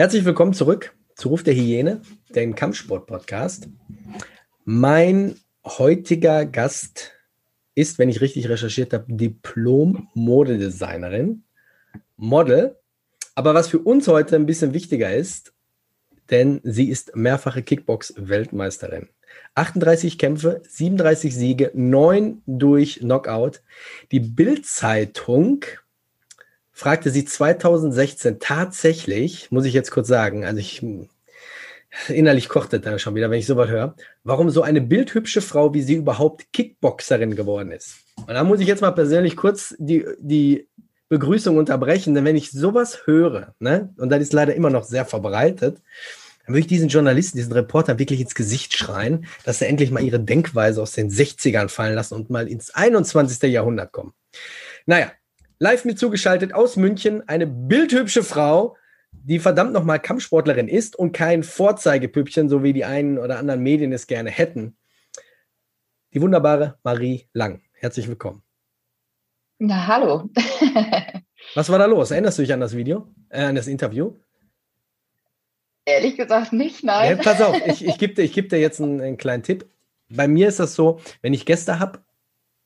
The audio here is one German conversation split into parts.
Herzlich willkommen zurück zu Ruf der Hyäne, dem Kampfsport-Podcast. Mein heutiger Gast ist, wenn ich richtig recherchiert habe, Diplom-Modedesignerin, Model. Aber was für uns heute ein bisschen wichtiger ist, denn sie ist mehrfache Kickbox-Weltmeisterin. 38 Kämpfe, 37 Siege, 9 durch Knockout. Die Bild-Zeitung fragte sie 2016 tatsächlich, muss ich jetzt kurz sagen, also ich innerlich kochte da schon wieder, wenn ich sowas höre, warum so eine bildhübsche Frau wie sie überhaupt Kickboxerin geworden ist. Und da muss ich jetzt mal persönlich kurz die, die Begrüßung unterbrechen, denn wenn ich sowas höre, ne, und das ist leider immer noch sehr verbreitet, dann würde ich diesen Journalisten, diesen Reporter wirklich ins Gesicht schreien, dass sie endlich mal ihre Denkweise aus den 60ern fallen lassen und mal ins 21. Jahrhundert kommen. Naja, Live mit zugeschaltet aus München eine bildhübsche Frau, die verdammt nochmal Kampfsportlerin ist und kein Vorzeigepüppchen, so wie die einen oder anderen Medien es gerne hätten. Die wunderbare Marie Lang. Herzlich willkommen. Na, hallo. Was war da los? Erinnerst du dich an das Video, äh, an das Interview? Ehrlich gesagt nicht, nein. Ja, pass auf, ich, ich gebe dir, geb dir jetzt einen, einen kleinen Tipp. Bei mir ist das so, wenn ich Gäste habe,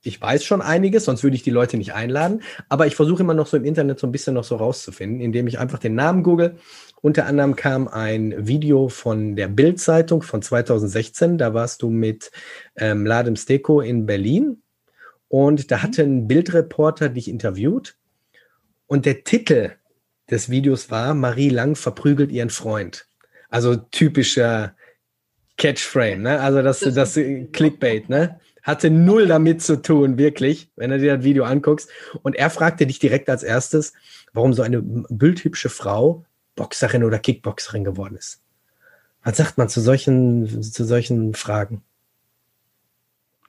ich weiß schon einiges, sonst würde ich die Leute nicht einladen. Aber ich versuche immer noch so im Internet so ein bisschen noch so rauszufinden, indem ich einfach den Namen google. Unter anderem kam ein Video von der Bild-Zeitung von 2016. Da warst du mit ähm, Ladem Steko in Berlin. Und da hatte ein Bildreporter dich interviewt. Und der Titel des Videos war Marie Lang verprügelt ihren Freund. Also typischer Catchframe, ne? Also das, das Clickbait, ne? Hatte null damit zu tun, wirklich, wenn du dir das Video anguckst. Und er fragte dich direkt als erstes, warum so eine bildhübsche Frau Boxerin oder Kickboxerin geworden ist. Was sagt man zu solchen, zu solchen Fragen?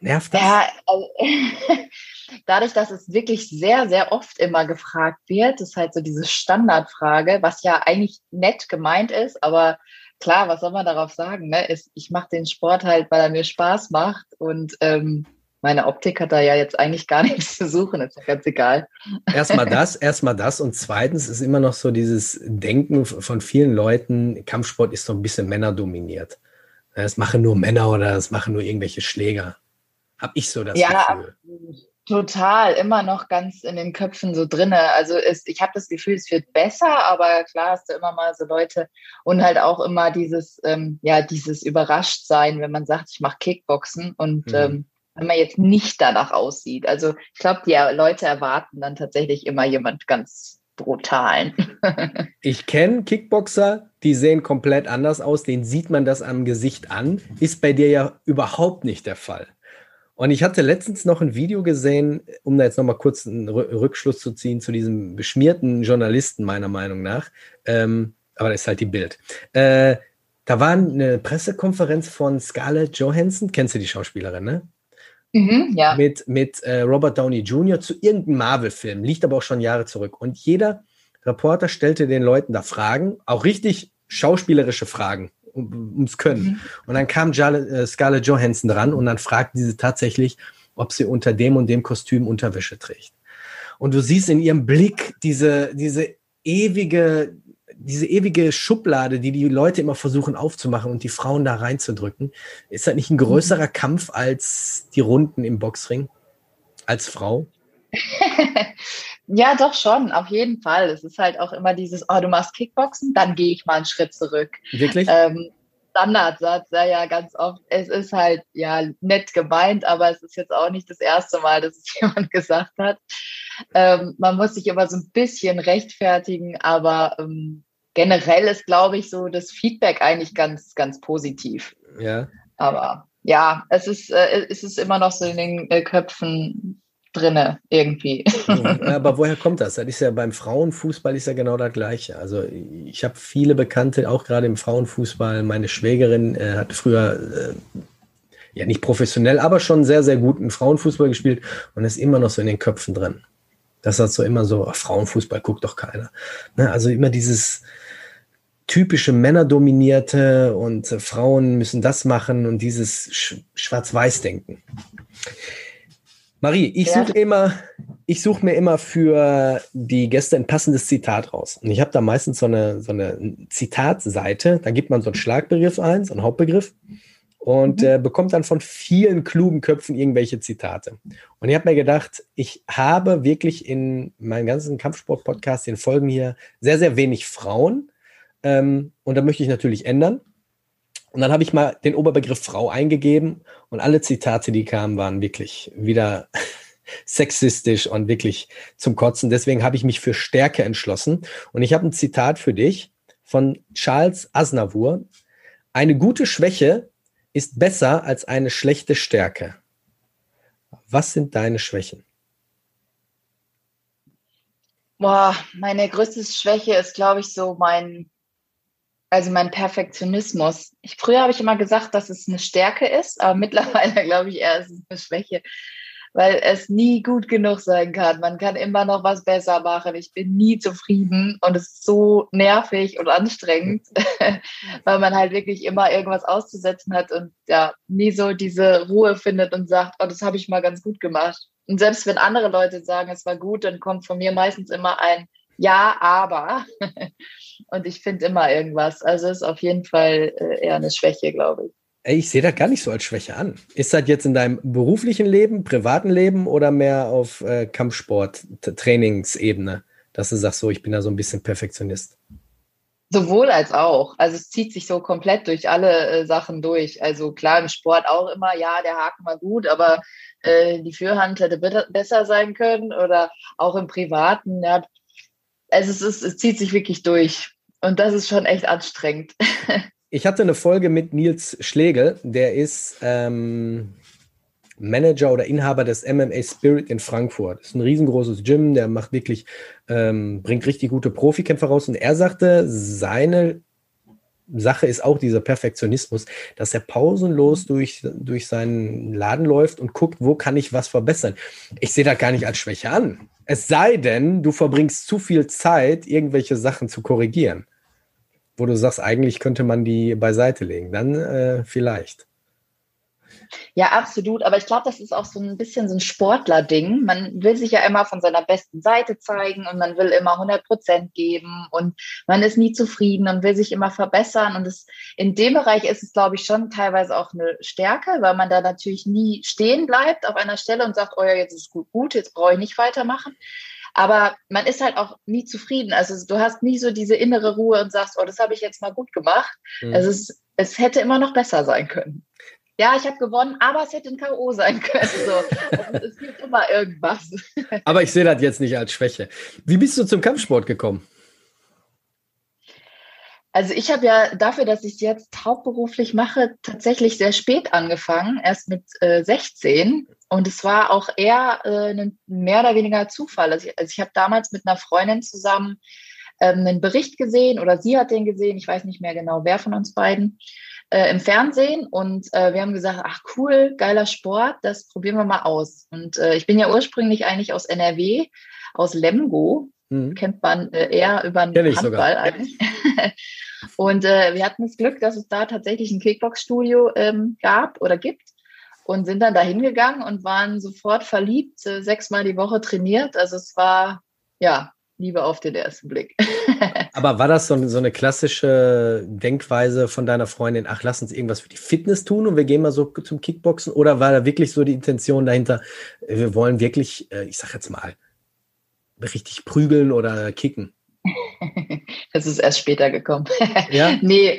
Nervt das? Ja, also, dadurch, dass es wirklich sehr, sehr oft immer gefragt wird, ist halt so diese Standardfrage, was ja eigentlich nett gemeint ist, aber klar, was soll man darauf sagen? Ne? Ich mache den Sport halt, weil er mir Spaß macht und ähm, meine Optik hat da ja jetzt eigentlich gar nichts zu suchen, ist ja ganz egal. Erstmal das, erstmal das und zweitens ist immer noch so dieses Denken von vielen Leuten, Kampfsport ist so ein bisschen männerdominiert. Es machen nur Männer oder es machen nur irgendwelche Schläger. Hab ich so das ja, Gefühl. Total, immer noch ganz in den Köpfen so drinne. Also es, ich habe das Gefühl, es wird besser, aber klar hast du immer mal so Leute und halt auch immer dieses, ähm, ja, dieses Überraschtsein, wenn man sagt, ich mache Kickboxen und mhm. ähm, wenn man jetzt nicht danach aussieht. Also ich glaube, die Leute erwarten dann tatsächlich immer jemand ganz brutalen. ich kenne Kickboxer, die sehen komplett anders aus, den sieht man das am Gesicht an. Ist bei dir ja überhaupt nicht der Fall. Und ich hatte letztens noch ein Video gesehen, um da jetzt nochmal kurz einen Rückschluss zu ziehen zu diesem beschmierten Journalisten, meiner Meinung nach. Ähm, aber das ist halt die Bild. Äh, da war eine Pressekonferenz von Scarlett Johansson, kennst du die Schauspielerin, ne? Mhm, ja. Mit, mit äh, Robert Downey Jr. zu irgendeinem Marvel-Film, liegt aber auch schon Jahre zurück. Und jeder Reporter stellte den Leuten da Fragen, auch richtig schauspielerische Fragen ums Können. Mhm. Und dann kam äh, Scarlett Johansson dran und dann fragten sie tatsächlich, ob sie unter dem und dem Kostüm Unterwäsche trägt. Und du siehst in ihrem Blick diese, diese ewige, diese ewige Schublade, die die Leute immer versuchen aufzumachen und die Frauen da reinzudrücken. Ist das nicht ein größerer mhm. Kampf als die Runden im Boxring? Als Frau? Ja, doch schon, auf jeden Fall. Es ist halt auch immer dieses, oh, du machst Kickboxen, dann gehe ich mal einen Schritt zurück. Wirklich? Ähm, Standardsatz, ja, ja, ganz oft. Es ist halt, ja, nett gemeint, aber es ist jetzt auch nicht das erste Mal, dass es jemand gesagt hat. Ähm, man muss sich immer so ein bisschen rechtfertigen, aber ähm, generell ist, glaube ich, so das Feedback eigentlich ganz, ganz positiv. Ja. Aber ja, es ist, äh, es ist immer noch so in den äh, Köpfen drinne irgendwie. Ja, aber woher kommt das? Das ist ja beim Frauenfußball ist ja genau das Gleiche. Also ich habe viele Bekannte, auch gerade im Frauenfußball. Meine Schwägerin äh, hat früher äh, ja nicht professionell, aber schon sehr, sehr guten Frauenfußball gespielt und ist immer noch so in den Köpfen drin. Das hat so immer so, ach, Frauenfußball guckt doch keiner. Ne? Also immer dieses typische Männerdominierte und äh, Frauen müssen das machen und dieses Sch Schwarz-Weiß-Denken. Marie, ich suche immer, ich suche mir immer für die Gäste ein passendes Zitat raus. Und ich habe da meistens so eine, so eine Zitatseite, da gibt man so einen Schlagbegriff ein, so einen Hauptbegriff und mhm. äh, bekommt dann von vielen klugen Köpfen irgendwelche Zitate. Und ich habe mir gedacht, ich habe wirklich in meinem ganzen Kampfsport-Podcast, den Folgen hier, sehr, sehr wenig Frauen. Ähm, und da möchte ich natürlich ändern. Und dann habe ich mal den Oberbegriff Frau eingegeben und alle Zitate, die kamen, waren wirklich wieder sexistisch und wirklich zum Kotzen. Deswegen habe ich mich für Stärke entschlossen. Und ich habe ein Zitat für dich von Charles Aznavour. Eine gute Schwäche ist besser als eine schlechte Stärke. Was sind deine Schwächen? Boah, meine größte Schwäche ist, glaube ich, so mein, also mein Perfektionismus. Ich, früher habe ich immer gesagt, dass es eine Stärke ist, aber mittlerweile glaube ich eher, es ist eine Schwäche weil es nie gut genug sein kann. Man kann immer noch was besser machen. Ich bin nie zufrieden und es ist so nervig und anstrengend, weil man halt wirklich immer irgendwas auszusetzen hat und ja, nie so diese Ruhe findet und sagt, oh, das habe ich mal ganz gut gemacht. Und selbst wenn andere Leute sagen, es war gut, dann kommt von mir meistens immer ein Ja, aber. und ich finde immer irgendwas. Also ist auf jeden Fall äh, eher eine Schwäche, glaube ich. Ey, ich sehe das gar nicht so als Schwäche an. Ist das jetzt in deinem beruflichen Leben, privaten Leben oder mehr auf äh, Kampfsport, Trainingsebene, dass du sagst, so, ich bin da so ein bisschen Perfektionist? Sowohl als auch. Also es zieht sich so komplett durch alle äh, Sachen durch. Also klar, im Sport auch immer, ja, der Haken war gut, aber äh, die Führhand hätte besser sein können oder auch im Privaten. Ja. Also es, ist, es zieht sich wirklich durch. Und das ist schon echt anstrengend. Ich hatte eine Folge mit Nils Schlegel, der ist ähm, Manager oder Inhaber des MMA Spirit in Frankfurt. Das ist ein riesengroßes Gym, der macht wirklich, ähm, bringt richtig gute Profikämpfer raus. Und er sagte, seine Sache ist auch dieser Perfektionismus, dass er pausenlos durch, durch seinen Laden läuft und guckt, wo kann ich was verbessern. Ich sehe das gar nicht als Schwäche an. Es sei denn, du verbringst zu viel Zeit, irgendwelche Sachen zu korrigieren wo du sagst, eigentlich könnte man die beiseite legen, dann äh, vielleicht. Ja, absolut. Aber ich glaube, das ist auch so ein bisschen so ein Sportler-Ding. Man will sich ja immer von seiner besten Seite zeigen und man will immer 100 Prozent geben und man ist nie zufrieden und will sich immer verbessern. Und es, in dem Bereich ist es, glaube ich, schon teilweise auch eine Stärke, weil man da natürlich nie stehen bleibt auf einer Stelle und sagt, oh ja, jetzt ist es gut, gut, jetzt brauche ich nicht weitermachen. Aber man ist halt auch nie zufrieden. Also du hast nie so diese innere Ruhe und sagst, oh, das habe ich jetzt mal gut gemacht. Mhm. Also es, es hätte immer noch besser sein können. Ja, ich habe gewonnen, aber es hätte ein K.O. sein können. So. Also es gibt immer irgendwas. Aber ich sehe das jetzt nicht als Schwäche. Wie bist du zum Kampfsport gekommen? Also ich habe ja dafür, dass ich es jetzt hauptberuflich mache, tatsächlich sehr spät angefangen, erst mit äh, 16. Und es war auch eher äh, ein mehr oder weniger Zufall. Also ich, also ich habe damals mit einer Freundin zusammen ähm, einen Bericht gesehen oder sie hat den gesehen, ich weiß nicht mehr genau, wer von uns beiden, äh, im Fernsehen. Und äh, wir haben gesagt, ach cool, geiler Sport, das probieren wir mal aus. Und äh, ich bin ja ursprünglich eigentlich aus NRW, aus Lemgo. Mhm. Kennt man äh, eher über den Handball sogar. eigentlich. Und äh, wir hatten das Glück, dass es da tatsächlich ein Kickbox-Studio ähm, gab oder gibt und sind dann da hingegangen und waren sofort verliebt, äh, sechsmal die Woche trainiert. Also es war, ja, Liebe auf den ersten Blick. Aber war das so, so, eine klassische Denkweise von deiner Freundin, ach, lass uns irgendwas für die Fitness tun und wir gehen mal so zum Kickboxen? Oder war da wirklich so die Intention dahinter, äh, wir wollen wirklich, äh, ich sag jetzt mal, richtig prügeln oder kicken? Das ist erst später gekommen. Ja? nee.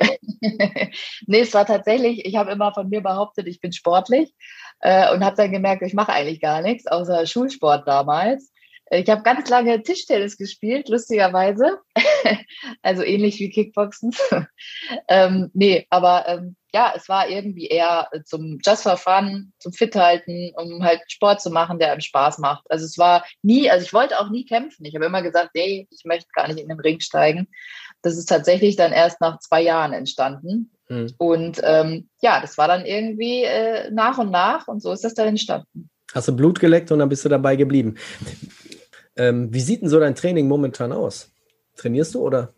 nee, es war tatsächlich, ich habe immer von mir behauptet, ich bin sportlich äh, und habe dann gemerkt, ich mache eigentlich gar nichts, außer Schulsport damals. Ich habe ganz lange Tischtennis gespielt, lustigerweise. also ähnlich wie Kickboxen. ähm, nee, aber ähm, ja, es war irgendwie eher zum Just for Fun, zum Fit halten, um halt Sport zu machen, der einem Spaß macht. Also es war nie, also ich wollte auch nie kämpfen. Ich habe immer gesagt, nee, ich möchte gar nicht in den Ring steigen. Das ist tatsächlich dann erst nach zwei Jahren entstanden. Mhm. Und ähm, ja, das war dann irgendwie äh, nach und nach und so ist das dann entstanden. Hast du Blut geleckt und dann bist du dabei geblieben. Ähm, wie sieht denn so dein Training momentan aus? Trainierst du oder?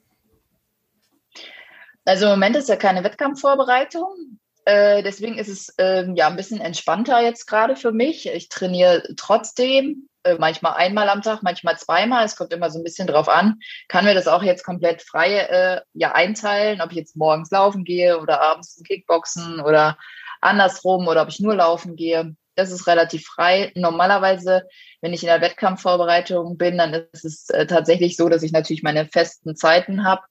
Also im Moment ist ja keine Wettkampfvorbereitung. Äh, deswegen ist es äh, ja ein bisschen entspannter jetzt gerade für mich. Ich trainiere trotzdem, äh, manchmal einmal am Tag, manchmal zweimal. Es kommt immer so ein bisschen drauf an. Kann mir das auch jetzt komplett frei äh, ja, einteilen, ob ich jetzt morgens laufen gehe oder abends Kickboxen oder andersrum oder ob ich nur laufen gehe. Das ist relativ frei. Normalerweise, wenn ich in der Wettkampfvorbereitung bin, dann ist es äh, tatsächlich so, dass ich natürlich meine festen Zeiten habe.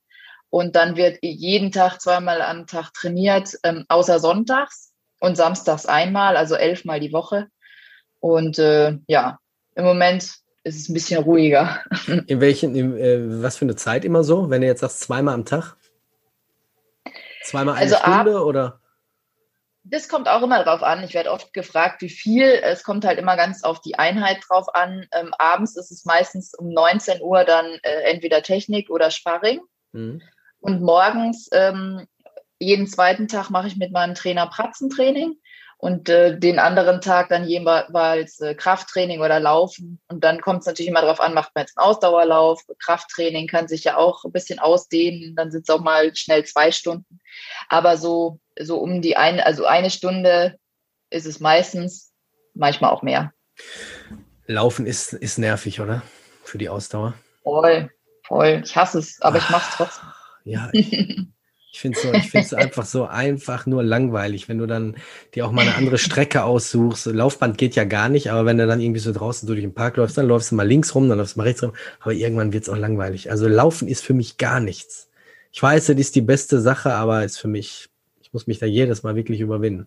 Und dann wird jeden Tag zweimal am Tag trainiert, ähm, außer sonntags und samstags einmal, also elfmal die Woche. Und äh, ja, im Moment ist es ein bisschen ruhiger. In welchen, in, äh, was für eine Zeit immer so, wenn du jetzt sagst, zweimal am Tag? Zweimal eine also Stunde ab, oder? Das kommt auch immer drauf an. Ich werde oft gefragt, wie viel. Es kommt halt immer ganz auf die Einheit drauf an. Ähm, abends ist es meistens um 19 Uhr dann äh, entweder Technik oder Sparring. Mhm. Und morgens, ähm, jeden zweiten Tag mache ich mit meinem Trainer Pratzentraining und äh, den anderen Tag dann jeweils äh, Krafttraining oder Laufen. Und dann kommt es natürlich immer darauf an, macht man jetzt einen Ausdauerlauf, Krafttraining kann sich ja auch ein bisschen ausdehnen, dann sind es auch mal schnell zwei Stunden. Aber so, so um die eine, also eine Stunde ist es meistens, manchmal auch mehr. Laufen ist, ist nervig, oder? Für die Ausdauer. Voll, voll. Ich hasse es, aber ich mache es trotzdem. Ja, ich finde es so, einfach so einfach nur langweilig, wenn du dann dir auch mal eine andere Strecke aussuchst. Laufband geht ja gar nicht, aber wenn du dann irgendwie so draußen durch den Park läufst, dann läufst du mal links rum, dann läufst du mal rechts rum, aber irgendwann wird es auch langweilig. Also Laufen ist für mich gar nichts. Ich weiß, das ist die beste Sache, aber ist für mich, ich muss mich da jedes Mal wirklich überwinden.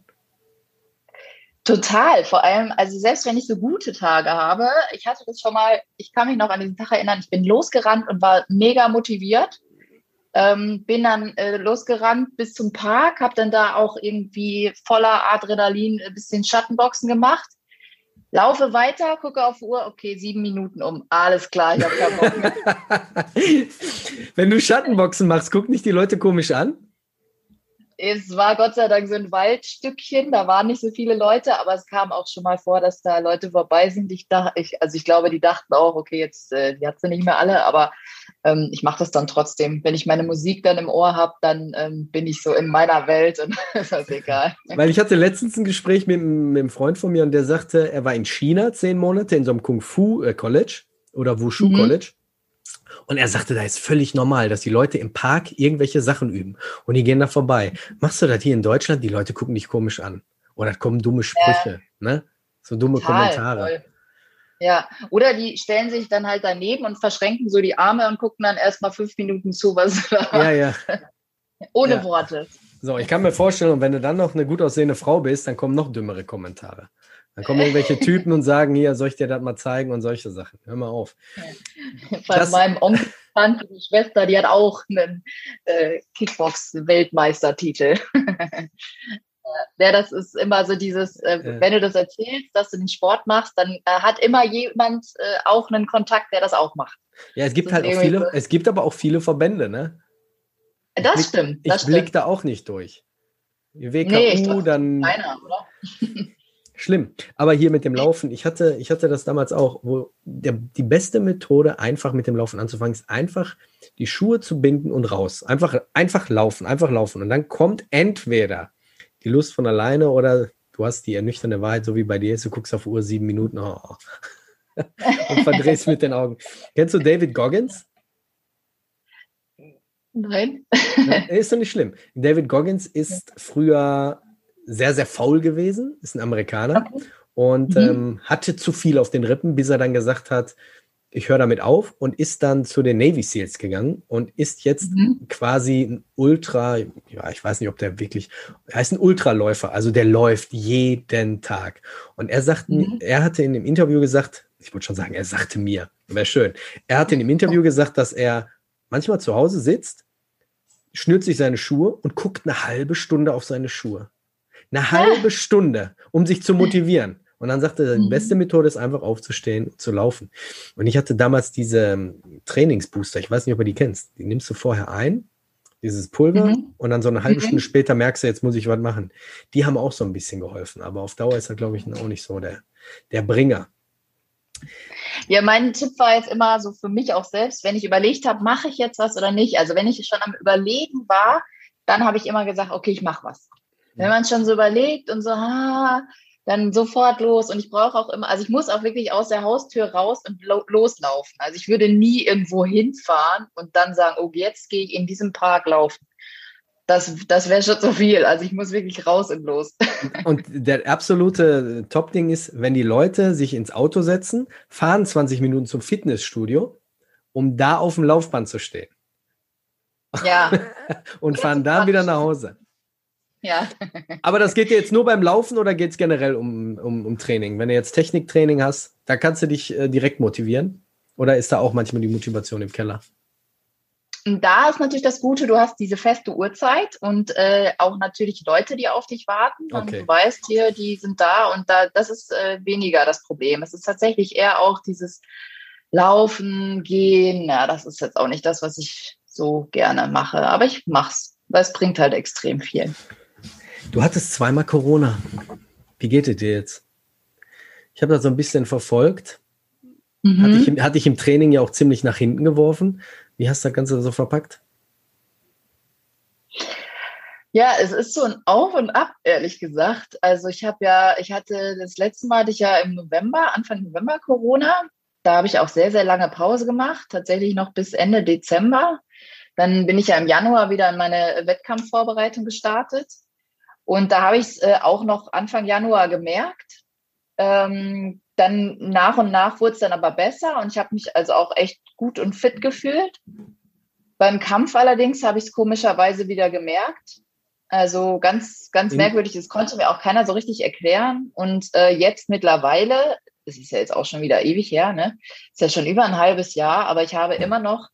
Total, vor allem, also selbst wenn ich so gute Tage habe, ich hatte das schon mal, ich kann mich noch an diesen Tag erinnern, ich bin losgerannt und war mega motiviert ähm, bin dann äh, losgerannt bis zum Park, habe dann da auch irgendwie voller Adrenalin ein bisschen Schattenboxen gemacht. Laufe weiter, gucke auf Uhr, okay, sieben Minuten um. Alles klar, ich habe keinen Bock mehr. Wenn du Schattenboxen machst, gucken dich die Leute komisch an? Es war Gott sei Dank so ein Waldstückchen, da waren nicht so viele Leute, aber es kam auch schon mal vor, dass da Leute vorbei sind. Ich dachte, ich, also ich glaube, die dachten auch, okay, jetzt äh, die hat sie nicht mehr alle, aber ähm, ich mache das dann trotzdem. Wenn ich meine Musik dann im Ohr habe, dann ähm, bin ich so in meiner Welt und ist das egal. Weil ich hatte letztens ein Gespräch mit, mit einem Freund von mir und der sagte, er war in China zehn Monate in so einem Kung Fu äh, College oder Wushu mhm. College und er sagte, da ist völlig normal, dass die Leute im Park irgendwelche Sachen üben und die gehen da vorbei. Machst du das hier in Deutschland? Die Leute gucken dich komisch an. Oder kommen dumme Sprüche, ja. ne? So dumme Total, Kommentare. Voll. Ja, oder die stellen sich dann halt daneben und verschränken so die Arme und gucken dann erstmal fünf Minuten zu, was Ja, ja. Ohne ja. Worte. So, ich kann mir vorstellen, und wenn du dann noch eine gut aussehende Frau bist, dann kommen noch dümmere Kommentare. Dann kommen irgendwelche Typen und sagen, hier, soll ich dir das mal zeigen und solche Sachen. Hör mal auf. Von das, meinem Onkel, Tante, die Schwester, die hat auch einen äh, Kickbox-Weltmeistertitel. ja, das ist immer so dieses, äh, äh. wenn du das erzählst, dass du den Sport machst, dann hat immer jemand äh, auch einen Kontakt, der das auch macht. Ja, es gibt halt auch viele, so. es gibt aber auch viele Verbände, ne? Das blick, stimmt. Das ich blick da auch nicht durch. WKU, nee, dann. Keiner, oder? Schlimm. Aber hier mit dem Laufen, ich hatte, ich hatte das damals auch, wo der, die beste Methode, einfach mit dem Laufen anzufangen, ist einfach die Schuhe zu binden und raus. Einfach, einfach laufen, einfach laufen. Und dann kommt entweder die Lust von alleine oder du hast die ernüchternde Wahrheit, so wie bei dir ist, du guckst auf Uhr sieben Minuten oh, und verdrehst mit den Augen. Kennst du David Goggins? Nein. Ist doch nicht schlimm. David Goggins ist früher sehr, sehr faul gewesen, ist ein Amerikaner okay. und mhm. ähm, hatte zu viel auf den Rippen, bis er dann gesagt hat, ich höre damit auf und ist dann zu den Navy SEALs gegangen und ist jetzt mhm. quasi ein Ultra, ja, ich weiß nicht, ob der wirklich, er ist ein Ultraläufer, also der läuft jeden Tag. Und er sagt, mhm. er hatte in dem Interview gesagt, ich wollte schon sagen, er sagte mir, wäre schön. Er hat in dem Interview gesagt, dass er manchmal zu Hause sitzt, schnürt sich seine Schuhe und guckt eine halbe Stunde auf seine Schuhe. Eine halbe Stunde, um sich zu motivieren. Und dann sagte er, die mhm. beste Methode ist einfach aufzustehen, zu laufen. Und ich hatte damals diese ähm, Trainingsbooster, ich weiß nicht, ob du die kennst. Die nimmst du vorher ein, dieses Pulver, mhm. und dann so eine halbe mhm. Stunde später merkst du, jetzt muss ich was machen. Die haben auch so ein bisschen geholfen, aber auf Dauer ist er, glaube ich, auch nicht so der, der Bringer. Ja, mein Tipp war jetzt immer so für mich auch selbst, wenn ich überlegt habe, mache ich jetzt was oder nicht. Also wenn ich schon am Überlegen war, dann habe ich immer gesagt, okay, ich mache was. Wenn man schon so überlegt und so, ah, dann sofort los. Und ich brauche auch immer, also ich muss auch wirklich aus der Haustür raus und lo loslaufen. Also ich würde nie irgendwo hinfahren und dann sagen, oh, jetzt gehe ich in diesem Park laufen das, das wäre schon zu viel. Also ich muss wirklich raus und los. Und der absolute Top-Ding ist, wenn die Leute sich ins Auto setzen, fahren 20 Minuten zum Fitnessstudio, um da auf dem Laufband zu stehen. Ja. und fahren dann wieder nach Hause. Ja. Aber das geht dir jetzt nur beim Laufen oder geht es generell um, um, um Training? Wenn du jetzt Techniktraining hast, da kannst du dich äh, direkt motivieren? Oder ist da auch manchmal die Motivation im Keller? Und da ist natürlich das Gute, du hast diese feste Uhrzeit und äh, auch natürlich Leute, die auf dich warten. Okay. Und du weißt hier, die sind da und da, das ist äh, weniger das Problem. Es ist tatsächlich eher auch dieses Laufen, Gehen. Ja, das ist jetzt auch nicht das, was ich so gerne mache. Aber ich mach's, weil es bringt halt extrem viel. Du hattest zweimal Corona. Wie geht es dir jetzt? Ich habe das so ein bisschen verfolgt. Mhm. Hatte, ich, hatte ich im Training ja auch ziemlich nach hinten geworfen. Wie hast du das Ganze so verpackt? Ja, es ist so ein Auf und Ab, ehrlich gesagt. Also ich habe ja, ich hatte das letzte Mal hatte ich ja im November, Anfang November Corona. Da habe ich auch sehr, sehr lange Pause gemacht, tatsächlich noch bis Ende Dezember. Dann bin ich ja im Januar wieder in meine Wettkampfvorbereitung gestartet. Und da habe ich es äh, auch noch Anfang Januar gemerkt. Ähm, dann nach und nach wurde es dann aber besser und ich habe mich also auch echt gut und fit gefühlt. Beim Kampf allerdings habe ich es komischerweise wieder gemerkt. Also ganz, ganz merkwürdig, das konnte mir auch keiner so richtig erklären. Und äh, jetzt mittlerweile, es ist ja jetzt auch schon wieder ewig her, ne? Ist ja schon über ein halbes Jahr, aber ich habe immer noch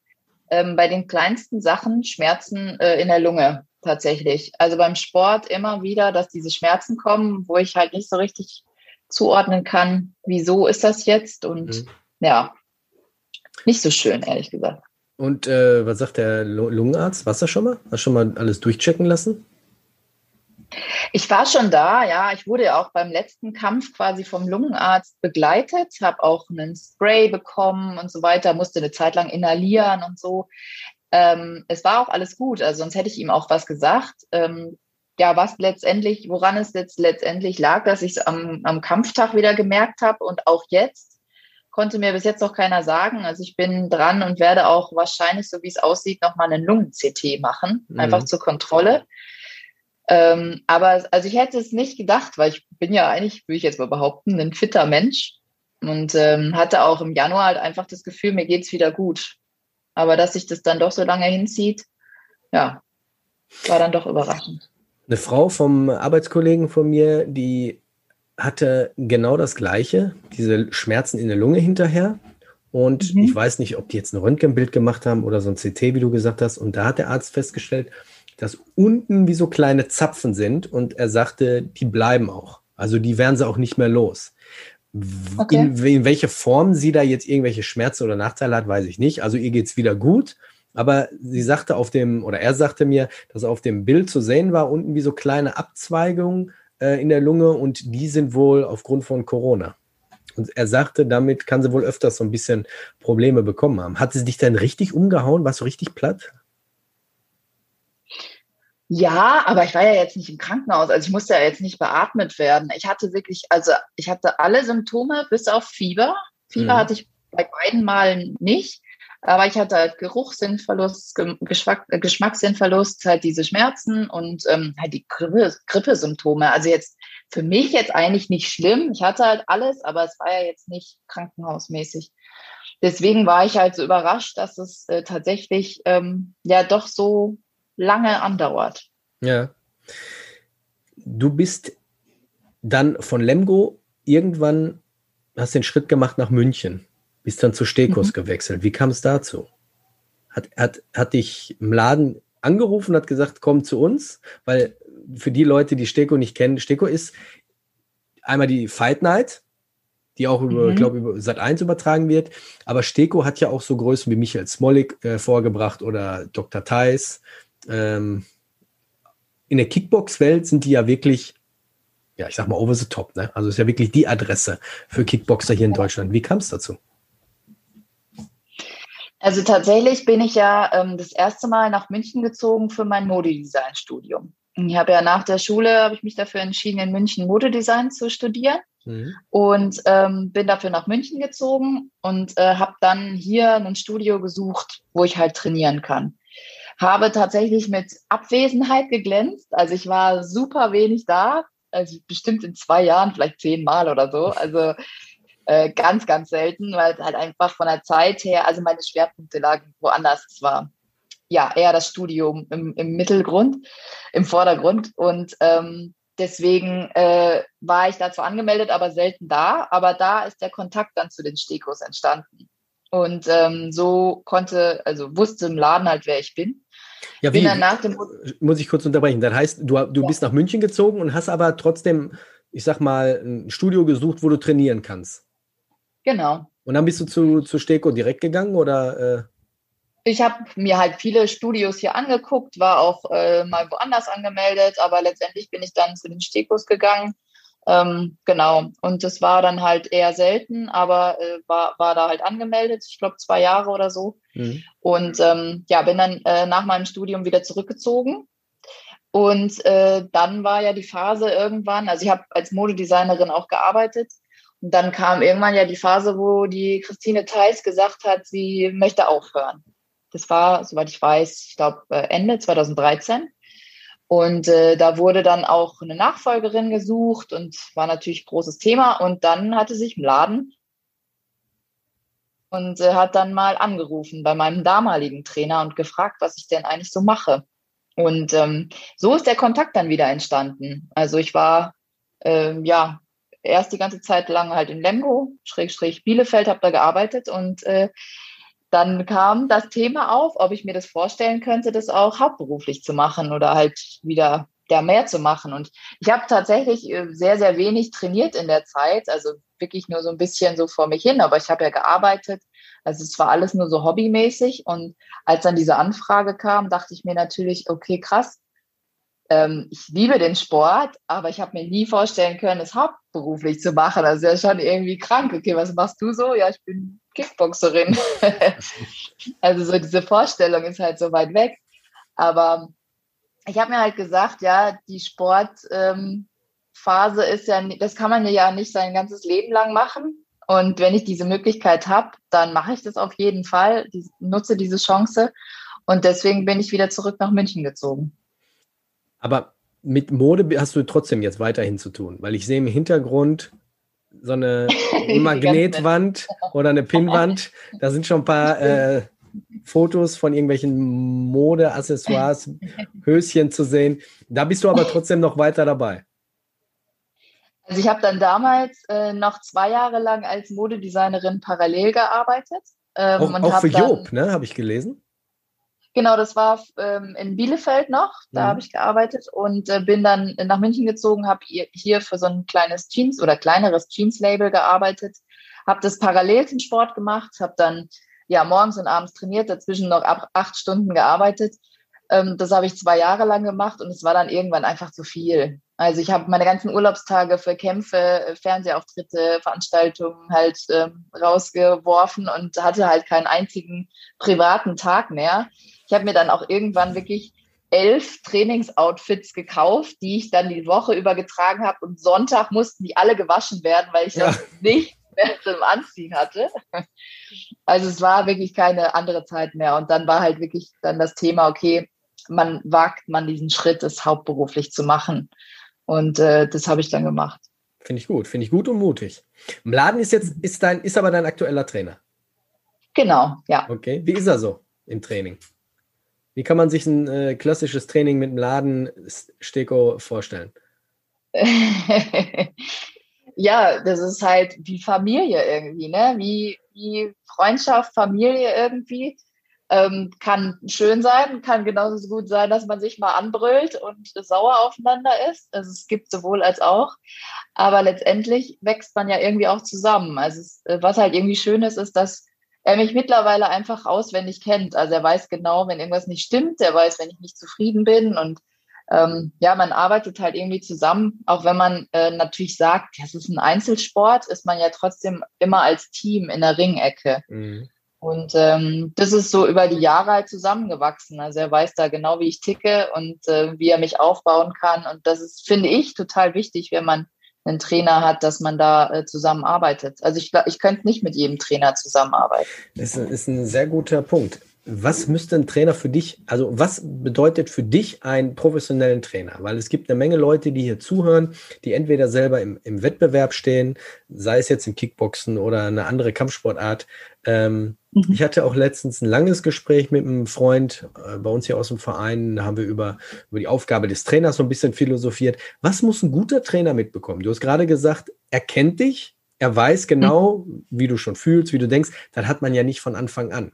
ähm, bei den kleinsten Sachen Schmerzen äh, in der Lunge tatsächlich. Also beim Sport immer wieder, dass diese Schmerzen kommen, wo ich halt nicht so richtig zuordnen kann, wieso ist das jetzt und mhm. ja, nicht so schön, ehrlich gesagt. Und äh, was sagt der Lungenarzt? Warst du schon mal? Hast du schon mal alles durchchecken lassen? Ich war schon da, ja. Ich wurde ja auch beim letzten Kampf quasi vom Lungenarzt begleitet, habe auch einen Spray bekommen und so weiter, musste eine Zeit lang inhalieren und so. Ähm, es war auch alles gut, also sonst hätte ich ihm auch was gesagt. Ähm, ja, was letztendlich, woran es jetzt letztendlich lag, dass ich es am, am Kampftag wieder gemerkt habe und auch jetzt konnte mir bis jetzt noch keiner sagen. Also ich bin dran und werde auch wahrscheinlich, so wie es aussieht, nochmal einen Lungen-CT machen, mhm. einfach zur Kontrolle. Ähm, aber also ich hätte es nicht gedacht, weil ich bin ja eigentlich, würde ich jetzt mal behaupten, ein fitter Mensch und ähm, hatte auch im Januar halt einfach das Gefühl, mir geht's wieder gut. Aber dass sich das dann doch so lange hinzieht, ja, war dann doch überraschend eine Frau vom Arbeitskollegen von mir, die hatte genau das Gleiche, diese Schmerzen in der Lunge hinterher. Und mhm. ich weiß nicht, ob die jetzt ein Röntgenbild gemacht haben oder so ein CT, wie du gesagt hast. Und da hat der Arzt festgestellt, dass unten wie so kleine Zapfen sind. Und er sagte, die bleiben auch. Also die werden sie auch nicht mehr los. Okay. In, in welche Form sie da jetzt irgendwelche Schmerzen oder Nachteile hat, weiß ich nicht. Also ihr geht es wieder gut. Aber sie sagte auf dem, oder er sagte mir, dass auf dem Bild zu sehen war, unten wie so kleine Abzweigungen äh, in der Lunge und die sind wohl aufgrund von Corona. Und er sagte, damit kann sie wohl öfters so ein bisschen Probleme bekommen haben. Hat sie dich denn richtig umgehauen? Warst du richtig platt? Ja, aber ich war ja jetzt nicht im Krankenhaus, also ich musste ja jetzt nicht beatmet werden. Ich hatte wirklich, also ich hatte alle Symptome bis auf Fieber. Fieber mhm. hatte ich bei beiden Malen nicht. Aber ich hatte halt Geruchssinnverlust, Geschmack, äh, Geschmackssinnverlust, halt diese Schmerzen und ähm, halt die Grippe, Grippesymptome. Also jetzt für mich jetzt eigentlich nicht schlimm. Ich hatte halt alles, aber es war ja jetzt nicht krankenhausmäßig. Deswegen war ich halt so überrascht, dass es äh, tatsächlich ähm, ja doch so lange andauert. Ja. Du bist dann von Lemgo irgendwann hast den Schritt gemacht nach München, bist dann zu Stekos mhm. gewechselt. Wie kam es dazu? Hat, hat, hat dich im Laden angerufen, hat gesagt, komm zu uns, weil für die Leute, die Steko nicht kennen, Steko ist einmal die Fight Night, die auch über, mhm. glaube über Sat 1 übertragen wird. Aber Steko hat ja auch so Größen wie Michael Smolik äh, vorgebracht oder Dr. Theis. Ähm, in der Kickbox-Welt sind die ja wirklich, ja, ich sag mal, over the top, ne? Also ist ja wirklich die Adresse für Kickboxer hier in Deutschland. Wie kam es dazu? Also tatsächlich bin ich ja ähm, das erste Mal nach München gezogen für mein Modedesign-Studium. Ich habe ja nach der Schule habe ich mich dafür entschieden, in München Modedesign zu studieren mhm. und ähm, bin dafür nach München gezogen und äh, habe dann hier ein Studio gesucht, wo ich halt trainieren kann. Habe tatsächlich mit Abwesenheit geglänzt. Also ich war super wenig da, also bestimmt in zwei Jahren vielleicht zehnmal oder so. Also äh, ganz, ganz selten, weil halt einfach von der Zeit her, also meine Schwerpunkte lagen woanders. Es war ja eher das Studium im, im Mittelgrund, im Vordergrund. Und ähm, deswegen äh, war ich dazu angemeldet, aber selten da. Aber da ist der Kontakt dann zu den Stekos entstanden. Und ähm, so konnte, also wusste im Laden halt, wer ich bin. Ja, wie, dem, muss ich kurz unterbrechen. Das heißt, du, du ja. bist nach München gezogen und hast aber trotzdem, ich sag mal, ein Studio gesucht, wo du trainieren kannst. Genau. Und dann bist du zu, zu Steko direkt gegangen oder? Äh? Ich habe mir halt viele Studios hier angeguckt, war auch äh, mal woanders angemeldet, aber letztendlich bin ich dann zu den Stekos gegangen. Ähm, genau. Und das war dann halt eher selten, aber äh, war, war da halt angemeldet, ich glaube zwei Jahre oder so. Mhm. Und ähm, ja, bin dann äh, nach meinem Studium wieder zurückgezogen. Und äh, dann war ja die Phase irgendwann, also ich habe als Modedesignerin auch gearbeitet. Und dann kam irgendwann ja die Phase, wo die Christine Theis gesagt hat, sie möchte aufhören. Das war, soweit ich weiß, ich glaube äh, Ende 2013. Und äh, da wurde dann auch eine Nachfolgerin gesucht und war natürlich großes Thema. Und dann hatte sich im Laden und äh, hat dann mal angerufen bei meinem damaligen Trainer und gefragt, was ich denn eigentlich so mache. Und ähm, so ist der Kontakt dann wieder entstanden. Also ich war ähm, ja erst die ganze Zeit lang halt in Lemgo, Schrägstrich Bielefeld, habe da gearbeitet und äh, dann kam das Thema auf, ob ich mir das vorstellen könnte, das auch hauptberuflich zu machen oder halt wieder da mehr zu machen. Und ich habe tatsächlich äh, sehr, sehr wenig trainiert in der Zeit, also wirklich nur so ein bisschen so vor mich hin, aber ich habe ja gearbeitet. Also es war alles nur so hobbymäßig. Und als dann diese Anfrage kam, dachte ich mir natürlich, okay, krass, ähm, ich liebe den Sport, aber ich habe mir nie vorstellen können, es hauptberuflich zu machen. Das ist ja schon irgendwie krank. Okay, was machst du so? Ja, ich bin Kickboxerin. also so diese Vorstellung ist halt so weit weg. Aber ich habe mir halt gesagt, ja, die Sportphase ähm, ist ja, das kann man ja nicht sein ganzes Leben lang machen. Und wenn ich diese Möglichkeit habe, dann mache ich das auf jeden Fall, die, nutze diese Chance. Und deswegen bin ich wieder zurück nach München gezogen. Aber mit Mode hast du trotzdem jetzt weiterhin zu tun, weil ich sehe im Hintergrund so eine Magnetwand oder eine Pinnwand. Da sind schon ein paar äh, Fotos von irgendwelchen Modeaccessoires, Höschen zu sehen. Da bist du aber trotzdem noch weiter dabei. Also ich habe dann damals äh, noch zwei Jahre lang als Modedesignerin parallel gearbeitet. Ähm, auch, auch für Job, ne, habe ich gelesen. Genau, das war ähm, in Bielefeld noch, da mhm. habe ich gearbeitet und äh, bin dann nach München gezogen, habe hier für so ein kleines Jeans oder kleineres Jeans-Label gearbeitet, habe das parallel zum Sport gemacht, habe dann ja morgens und abends trainiert, dazwischen noch ab acht Stunden gearbeitet. Ähm, das habe ich zwei Jahre lang gemacht und es war dann irgendwann einfach zu viel. Also ich habe meine ganzen Urlaubstage für Kämpfe, äh, Fernsehauftritte, Veranstaltungen halt ähm, rausgeworfen und hatte halt keinen einzigen privaten Tag mehr. Ich habe mir dann auch irgendwann wirklich elf Trainingsoutfits gekauft, die ich dann die Woche über getragen habe und Sonntag mussten die alle gewaschen werden, weil ich ja. nicht mehr zum Anziehen hatte. Also es war wirklich keine andere Zeit mehr. Und dann war halt wirklich dann das Thema, okay, man wagt man diesen Schritt, es hauptberuflich zu machen. Und äh, das habe ich dann gemacht. Finde ich gut, finde ich gut und mutig. Im Laden ist jetzt, ist dein, ist aber dein aktueller Trainer. Genau, ja. Okay. Wie ist er so im Training? Wie kann man sich ein äh, klassisches Training mit dem Laden Steko vorstellen? ja, das ist halt wie Familie irgendwie, ne? Wie, wie Freundschaft, Familie irgendwie. Ähm, kann schön sein, kann genauso gut sein, dass man sich mal anbrüllt und sauer aufeinander ist. Also es gibt sowohl als auch. Aber letztendlich wächst man ja irgendwie auch zusammen. Also es, äh, was halt irgendwie schön ist, ist, dass er mich mittlerweile einfach auswendig kennt. Also er weiß genau, wenn irgendwas nicht stimmt, er weiß, wenn ich nicht zufrieden bin und ähm, ja, man arbeitet halt irgendwie zusammen, auch wenn man äh, natürlich sagt, das ist ein Einzelsport, ist man ja trotzdem immer als Team in der Ringecke. Mhm. Und ähm, das ist so über die Jahre halt zusammengewachsen. Also er weiß da genau, wie ich ticke und äh, wie er mich aufbauen kann. Und das ist, finde ich, total wichtig, wenn man einen Trainer hat, dass man da äh, zusammenarbeitet. Also ich, ich könnte nicht mit jedem Trainer zusammenarbeiten. Das ist ein sehr guter Punkt. Was müsste ein Trainer für dich, also was bedeutet für dich einen professionellen Trainer? Weil es gibt eine Menge Leute, die hier zuhören, die entweder selber im, im Wettbewerb stehen, sei es jetzt im Kickboxen oder eine andere Kampfsportart. Ähm, mhm. Ich hatte auch letztens ein langes Gespräch mit einem Freund äh, bei uns hier aus dem Verein. Da haben wir über, über die Aufgabe des Trainers so ein bisschen philosophiert. Was muss ein guter Trainer mitbekommen? Du hast gerade gesagt, er kennt dich, er weiß genau, mhm. wie du schon fühlst, wie du denkst. Das hat man ja nicht von Anfang an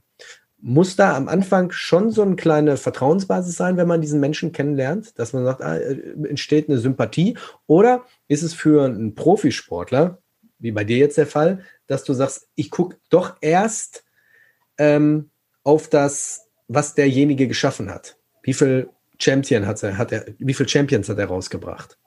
muss da am Anfang schon so eine kleine Vertrauensbasis sein, wenn man diesen Menschen kennenlernt, dass man sagt, ah, äh, entsteht eine Sympathie? Oder ist es für einen Profisportler, wie bei dir jetzt der Fall, dass du sagst, ich gucke doch erst ähm, auf das, was derjenige geschaffen hat? Wie viel Champion hat er, hat er, wie viel Champions hat er rausgebracht?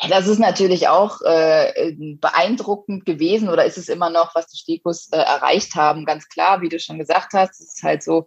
Ja, das ist natürlich auch äh, beeindruckend gewesen oder ist es immer noch, was die Stekos äh, erreicht haben. Ganz klar, wie du schon gesagt hast, es ist halt so,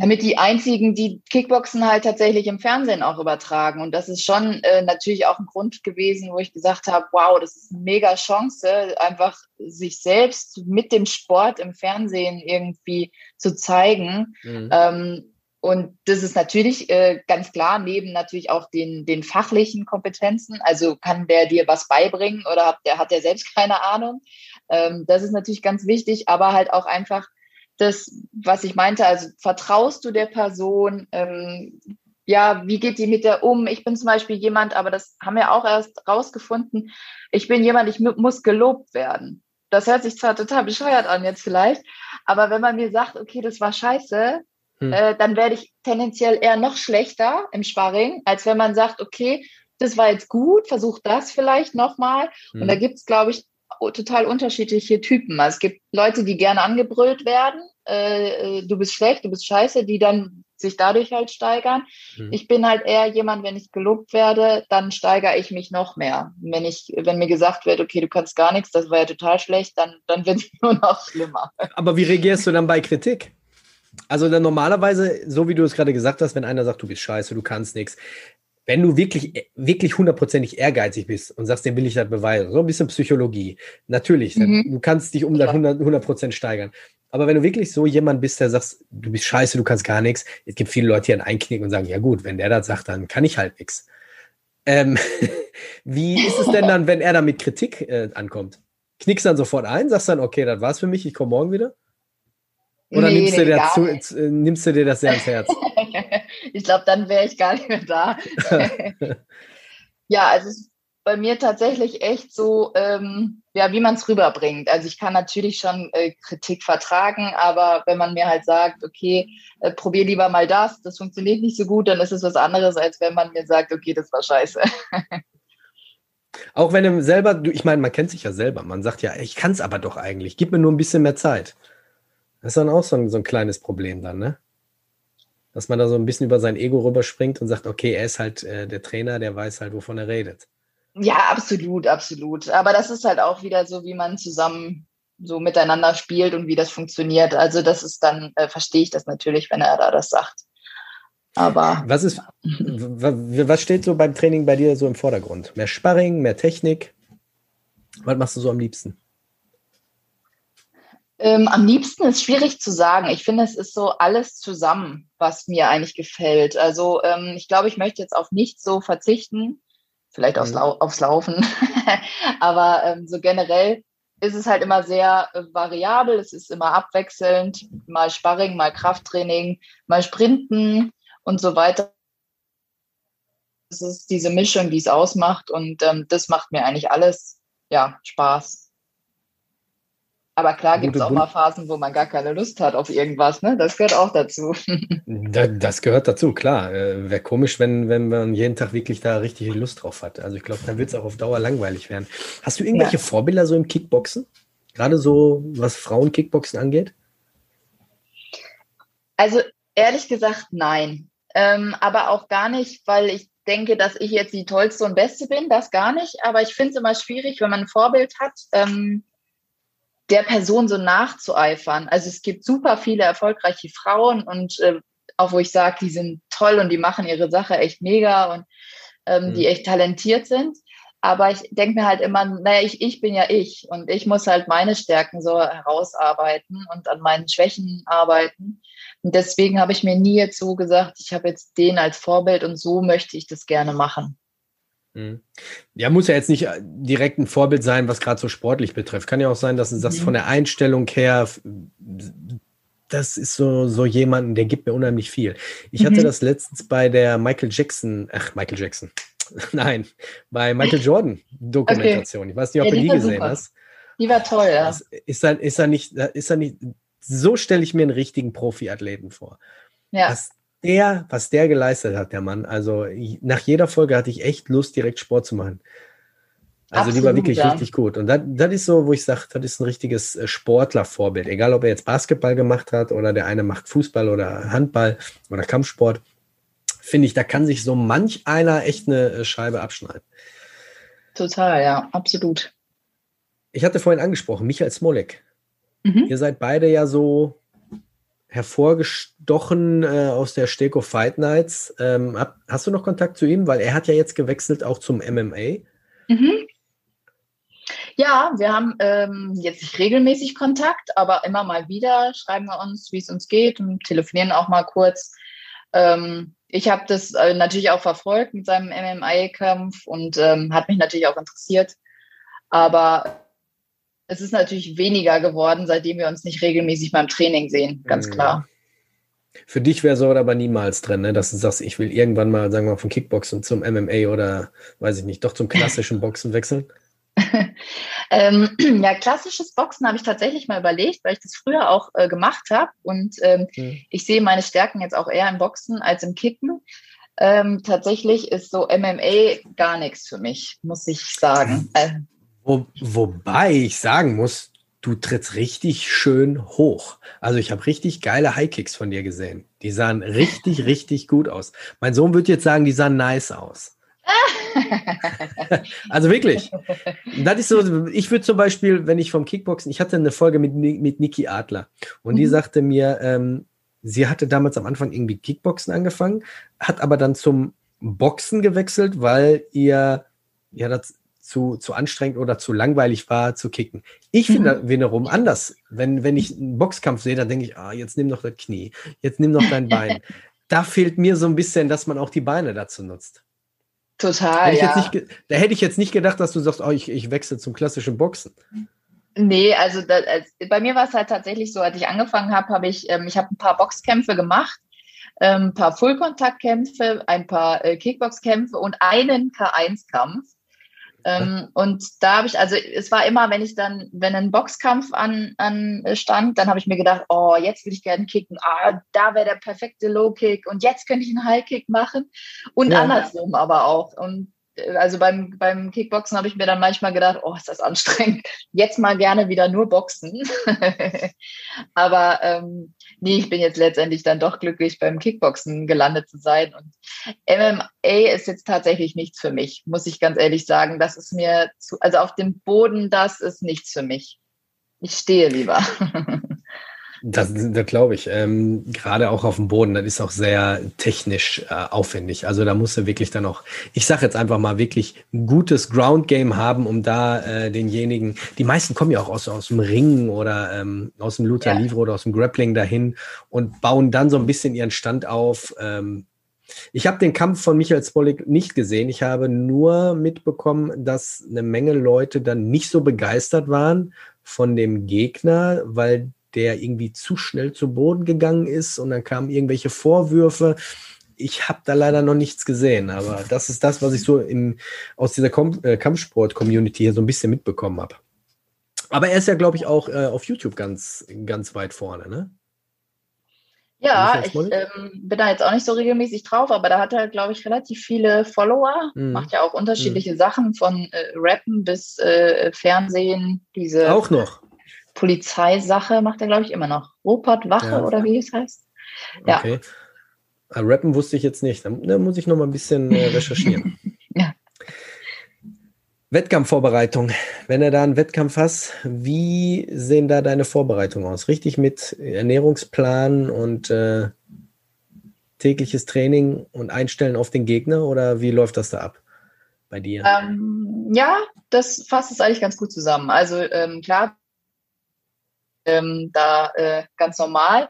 damit die einzigen, die Kickboxen halt tatsächlich im Fernsehen auch übertragen. Und das ist schon äh, natürlich auch ein Grund gewesen, wo ich gesagt habe, wow, das ist eine mega Chance, einfach sich selbst mit dem Sport im Fernsehen irgendwie zu zeigen. Mhm. Ähm, und das ist natürlich äh, ganz klar, neben natürlich auch den, den fachlichen Kompetenzen. Also kann der dir was beibringen oder hat der, hat der selbst keine Ahnung? Ähm, das ist natürlich ganz wichtig, aber halt auch einfach das, was ich meinte, also vertraust du der Person? Ähm, ja, wie geht die mit der um? Ich bin zum Beispiel jemand, aber das haben wir auch erst rausgefunden. Ich bin jemand, ich muss gelobt werden. Das hört sich zwar total bescheuert an jetzt vielleicht, aber wenn man mir sagt, okay, das war scheiße, hm. äh, dann werde ich tendenziell eher noch schlechter im Sparring, als wenn man sagt, okay, das war jetzt gut, versuch das vielleicht nochmal. Hm. Und da hm. gibt es, glaube ich, total unterschiedliche Typen. Also es gibt Leute, die gerne angebrüllt werden, äh, äh, du bist schlecht, du bist scheiße, die dann sich dadurch halt steigern. Hm. Ich bin halt eher jemand, wenn ich gelobt werde, dann steigere ich mich noch mehr. Wenn ich, wenn mir gesagt wird, okay, du kannst gar nichts, das war ja total schlecht, dann, dann wird es nur noch schlimmer. Aber wie reagierst du dann bei Kritik? Also dann normalerweise, so wie du es gerade gesagt hast, wenn einer sagt, du bist scheiße, du kannst nichts, wenn du wirklich, wirklich hundertprozentig ehrgeizig bist und sagst, dem will ich das beweisen, so ein bisschen Psychologie, natürlich, mhm. du kannst dich um das 100 Prozent steigern. Aber wenn du wirklich so jemand bist, der sagt, du bist scheiße, du kannst gar nichts, es gibt viele Leute, die dann einknicken und sagen, ja gut, wenn der das sagt, dann kann ich halt nichts. Ähm, wie ist es denn dann, wenn er da mit Kritik äh, ankommt? Knickst dann sofort ein, sagst dann, okay, das war's für mich, ich komme morgen wieder? Oder nee, nimmst, du nee, zu, äh, nimmst, du dir das sehr ans Herz? ich glaube, dann wäre ich gar nicht mehr da. ja, also es ist bei mir tatsächlich echt so, ähm, ja, wie man es rüberbringt. Also ich kann natürlich schon äh, Kritik vertragen, aber wenn man mir halt sagt, okay, äh, probier lieber mal das, das funktioniert nicht so gut, dann ist es was anderes, als wenn man mir sagt, okay, das war scheiße. Auch wenn er selber, ich meine, man kennt sich ja selber, man sagt ja, ich kann es aber doch eigentlich, gib mir nur ein bisschen mehr Zeit. Das ist dann auch so ein, so ein kleines Problem dann, ne? Dass man da so ein bisschen über sein Ego rüberspringt und sagt, okay, er ist halt äh, der Trainer, der weiß halt, wovon er redet. Ja, absolut, absolut. Aber das ist halt auch wieder so, wie man zusammen so miteinander spielt und wie das funktioniert. Also das ist dann, äh, verstehe ich das natürlich, wenn er da das sagt. Aber. Was ist, was steht so beim Training bei dir so im Vordergrund? Mehr Sparring, mehr Technik? Was machst du so am liebsten? Ähm, am liebsten ist schwierig zu sagen. Ich finde, es ist so alles zusammen, was mir eigentlich gefällt. Also ähm, ich glaube, ich möchte jetzt auf nichts so verzichten, vielleicht aufs, mhm. Lau aufs Laufen, aber ähm, so generell ist es halt immer sehr äh, variabel. Es ist immer abwechselnd, mal Sparring, mal Krafttraining, mal Sprinten und so weiter. es ist diese Mischung, die es ausmacht und ähm, das macht mir eigentlich alles, ja, Spaß. Aber klar gibt es auch mal Phasen, wo man gar keine Lust hat auf irgendwas, ne? Das gehört auch dazu. das gehört dazu, klar. Äh, Wäre komisch, wenn, wenn man jeden Tag wirklich da richtig Lust drauf hat. Also ich glaube, dann wird es auch auf Dauer langweilig werden. Hast du irgendwelche ja. Vorbilder so im Kickboxen? Gerade so, was Frauen-Kickboxen angeht? Also ehrlich gesagt, nein. Ähm, aber auch gar nicht, weil ich denke, dass ich jetzt die tollste und beste bin, das gar nicht. Aber ich finde es immer schwierig, wenn man ein Vorbild hat, ähm, der Person so nachzueifern. Also es gibt super viele erfolgreiche Frauen und äh, auch wo ich sage, die sind toll und die machen ihre Sache echt mega und ähm, mhm. die echt talentiert sind. Aber ich denke mir halt immer, naja, ich, ich bin ja ich und ich muss halt meine Stärken so herausarbeiten und an meinen Schwächen arbeiten. Und deswegen habe ich mir nie jetzt so gesagt, ich habe jetzt den als Vorbild und so möchte ich das gerne machen. Mhm. Ja, muss ja jetzt nicht äh, direkt ein Vorbild sein, was gerade so sportlich betrifft. Kann ja auch sein, dass das mhm. von der Einstellung her, das ist so, so jemanden, der gibt mir unheimlich viel. Ich mhm. hatte das letztens bei der Michael Jackson, ach, Michael Jackson, Nein, bei Michael Jordan Dokumentation. Okay. Ich weiß nicht, ob ja, du die gesehen super. hast. Die war toll, ja. Ist er, ist er nicht, ist er nicht, so stelle ich mir einen richtigen Profiathleten vor. Ja. Was der, was der geleistet hat, der Mann. Also nach jeder Folge hatte ich echt Lust, direkt Sport zu machen. Also Absolut, die war wirklich ja. richtig gut. Und das, das ist so, wo ich sage, das ist ein richtiges äh, Sportlervorbild. Egal, ob er jetzt Basketball gemacht hat oder der eine macht Fußball oder Handball oder Kampfsport finde ich, da kann sich so manch einer echt eine äh, Scheibe abschneiden. Total, ja, absolut. Ich hatte vorhin angesprochen, Michael Smolek. Mhm. Ihr seid beide ja so hervorgestochen äh, aus der Steko Fight Nights. Ähm, hab, hast du noch Kontakt zu ihm? Weil er hat ja jetzt gewechselt auch zum MMA. Mhm. Ja, wir haben ähm, jetzt nicht regelmäßig Kontakt, aber immer mal wieder schreiben wir uns, wie es uns geht und telefonieren auch mal kurz. Ähm, ich habe das äh, natürlich auch verfolgt mit seinem MMA-Kampf und ähm, hat mich natürlich auch interessiert. Aber es ist natürlich weniger geworden, seitdem wir uns nicht regelmäßig beim Training sehen, ganz mhm. klar. Für dich wäre so aber niemals drin, ne? dass du sagst, ich will irgendwann mal, sagen wir mal, vom Kickboxen zum MMA oder, weiß ich nicht, doch zum klassischen Boxen wechseln? ähm, ja, klassisches Boxen habe ich tatsächlich mal überlegt, weil ich das früher auch äh, gemacht habe. Und ähm, mhm. ich sehe meine Stärken jetzt auch eher im Boxen als im Kicken. Ähm, tatsächlich ist so MMA gar nichts für mich, muss ich sagen. Wo, wobei ich sagen muss, du trittst richtig schön hoch. Also ich habe richtig geile High-Kicks von dir gesehen. Die sahen richtig, richtig gut aus. Mein Sohn würde jetzt sagen, die sahen nice aus. also wirklich. Das ist so, ich würde zum Beispiel, wenn ich vom Kickboxen, ich hatte eine Folge mit, mit Niki Adler und mhm. die sagte mir, ähm, sie hatte damals am Anfang irgendwie Kickboxen angefangen, hat aber dann zum Boxen gewechselt, weil ihr ja das zu, zu anstrengend oder zu langweilig war zu kicken. Ich finde mhm. wiederum anders. Wenn, wenn ich einen Boxkampf sehe, dann denke ich, ah, jetzt nimm noch das Knie, jetzt nimm noch dein Bein. da fehlt mir so ein bisschen, dass man auch die Beine dazu nutzt. Total. Hätte ja. Nicht, da hätte ich jetzt nicht gedacht, dass du sagst, oh, ich, ich wechsle zum klassischen Boxen. Nee, also das, bei mir war es halt tatsächlich so, als ich angefangen habe, habe ich, ähm, ich habe ein paar Boxkämpfe gemacht, ähm, ein paar Fullkontaktkämpfe, ein paar äh, Kickboxkämpfe und einen K1-Kampf. Ähm, und da habe ich, also es war immer, wenn ich dann, wenn ein Boxkampf an, an stand, dann habe ich mir gedacht, oh, jetzt würde ich gerne kicken. Ah, da wäre der perfekte Low-Kick und jetzt könnte ich einen High-Kick machen. Und ja. andersrum aber auch. Und also beim, beim Kickboxen habe ich mir dann manchmal gedacht, oh, ist das anstrengend. Jetzt mal gerne wieder nur Boxen. Aber ähm, nee, ich bin jetzt letztendlich dann doch glücklich, beim Kickboxen gelandet zu sein. Und MMA ist jetzt tatsächlich nichts für mich, muss ich ganz ehrlich sagen. Das ist mir zu, also auf dem Boden, das ist nichts für mich. Ich stehe lieber. Das, das glaube ich. Ähm, Gerade auch auf dem Boden, das ist auch sehr technisch äh, aufwendig. Also da musst du wirklich dann auch, ich sage jetzt einfach mal, wirklich ein gutes Ground Game haben, um da äh, denjenigen, die meisten kommen ja auch aus, aus dem Ringen oder ähm, aus dem Luther ja. Livre oder aus dem Grappling dahin und bauen dann so ein bisschen ihren Stand auf. Ähm, ich habe den Kampf von Michael Spolik nicht gesehen. Ich habe nur mitbekommen, dass eine Menge Leute dann nicht so begeistert waren von dem Gegner, weil der irgendwie zu schnell zu Boden gegangen ist und dann kamen irgendwelche Vorwürfe. ich habe da leider noch nichts gesehen, aber das ist das, was ich so in, aus dieser äh, Kampfsport-Community hier so ein bisschen mitbekommen habe. Aber er ist ja, glaube ich, auch äh, auf YouTube ganz, ganz weit vorne, ne? Ja, ich ähm, bin da jetzt auch nicht so regelmäßig drauf, aber da hat er, glaube ich, relativ viele Follower. Mhm. Macht ja auch unterschiedliche mhm. Sachen von äh, Rappen bis äh, Fernsehen. Diese auch noch. Polizeisache macht er, glaube ich, immer noch. Rupert Wache ja. oder wie es heißt. Ja. Okay. Ah, Rappen wusste ich jetzt nicht. Da, da muss ich noch mal ein bisschen äh, recherchieren. ja. Wettkampfvorbereitung. Wenn du da einen Wettkampf hast, wie sehen da deine Vorbereitungen aus? Richtig mit Ernährungsplan und äh, tägliches Training und Einstellen auf den Gegner oder wie läuft das da ab bei dir? Ähm, ja, das fasst es eigentlich ganz gut zusammen. Also ähm, klar, ähm, da äh, ganz normal,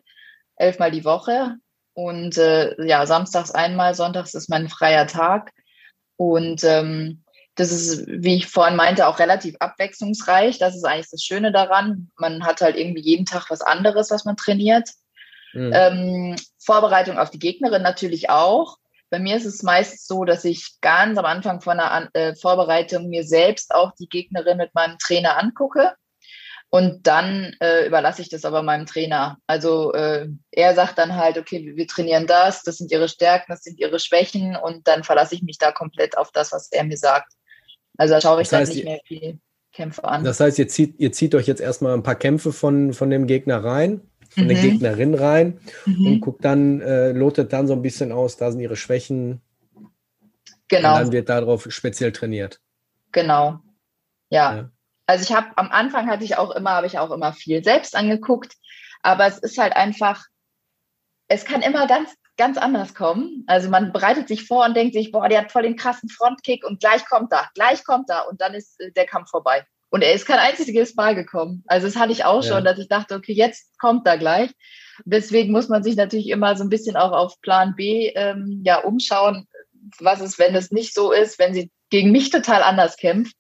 elfmal die Woche und äh, ja, samstags einmal, sonntags ist mein freier Tag und ähm, das ist, wie ich vorhin meinte, auch relativ abwechslungsreich. Das ist eigentlich das Schöne daran. Man hat halt irgendwie jeden Tag was anderes, was man trainiert. Mhm. Ähm, Vorbereitung auf die Gegnerin natürlich auch. Bei mir ist es meist so, dass ich ganz am Anfang von einer äh, Vorbereitung mir selbst auch die Gegnerin mit meinem Trainer angucke. Und dann äh, überlasse ich das aber meinem Trainer. Also äh, er sagt dann halt, okay, wir trainieren das, das sind ihre Stärken, das sind ihre Schwächen und dann verlasse ich mich da komplett auf das, was er mir sagt. Also da schaue ich das heißt, dann nicht mehr viel Kämpfe an. Das heißt, ihr zieht, ihr zieht euch jetzt erstmal ein paar Kämpfe von, von dem Gegner rein, von mhm. der Gegnerin rein mhm. und guckt dann, äh, lotet dann so ein bisschen aus, da sind ihre Schwächen. Genau. Und dann wird darauf speziell trainiert. Genau. ja. ja. Also ich habe am Anfang hatte ich auch immer, habe ich auch immer viel selbst angeguckt, aber es ist halt einfach, es kann immer ganz ganz anders kommen. Also man bereitet sich vor und denkt sich, boah, der hat voll den krassen Frontkick und gleich kommt er, gleich kommt er und dann ist äh, der Kampf vorbei. Und er ist kein einziges Mal gekommen. Also das hatte ich auch schon, ja. dass ich dachte, okay, jetzt kommt er gleich. Deswegen muss man sich natürlich immer so ein bisschen auch auf Plan B ähm, ja umschauen. Was ist, wenn es nicht so ist, wenn sie gegen mich total anders kämpft?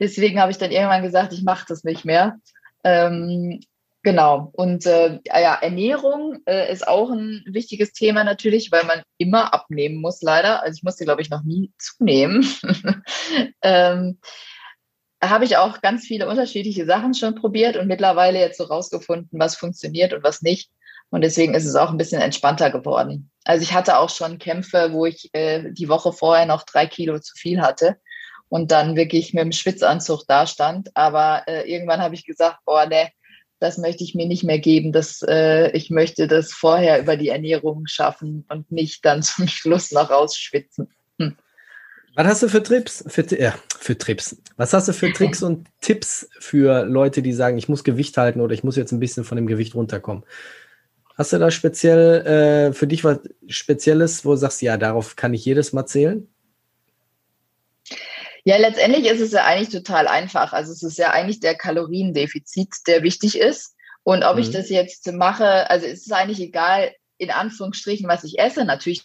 Deswegen habe ich dann irgendwann gesagt, ich mache das nicht mehr. Ähm, Genau. Und äh, ja, Ernährung äh, ist auch ein wichtiges Thema natürlich, weil man immer abnehmen muss, leider. Also ich musste, glaube ich, noch nie zunehmen. ähm, habe ich auch ganz viele unterschiedliche Sachen schon probiert und mittlerweile jetzt so rausgefunden, was funktioniert und was nicht. Und deswegen ist es auch ein bisschen entspannter geworden. Also ich hatte auch schon Kämpfe, wo ich äh, die Woche vorher noch drei Kilo zu viel hatte und dann wirklich mit dem Schwitzanzug da stand. Aber äh, irgendwann habe ich gesagt, boah, ne, das möchte ich mir nicht mehr geben. Das, äh, ich möchte das vorher über die Ernährung schaffen und nicht dann zum Schluss noch rausschwitzen. Hm. Was hast du für Trips? Für, äh, für Trips. Was hast du für Tricks und Tipps für Leute, die sagen, ich muss Gewicht halten oder ich muss jetzt ein bisschen von dem Gewicht runterkommen? Hast du da speziell äh, für dich was Spezielles, wo du sagst, ja, darauf kann ich jedes Mal zählen? Ja, letztendlich ist es ja eigentlich total einfach. Also es ist ja eigentlich der Kaloriendefizit, der wichtig ist. Und ob mhm. ich das jetzt mache, also es ist eigentlich egal, in Anführungsstrichen, was ich esse. Natürlich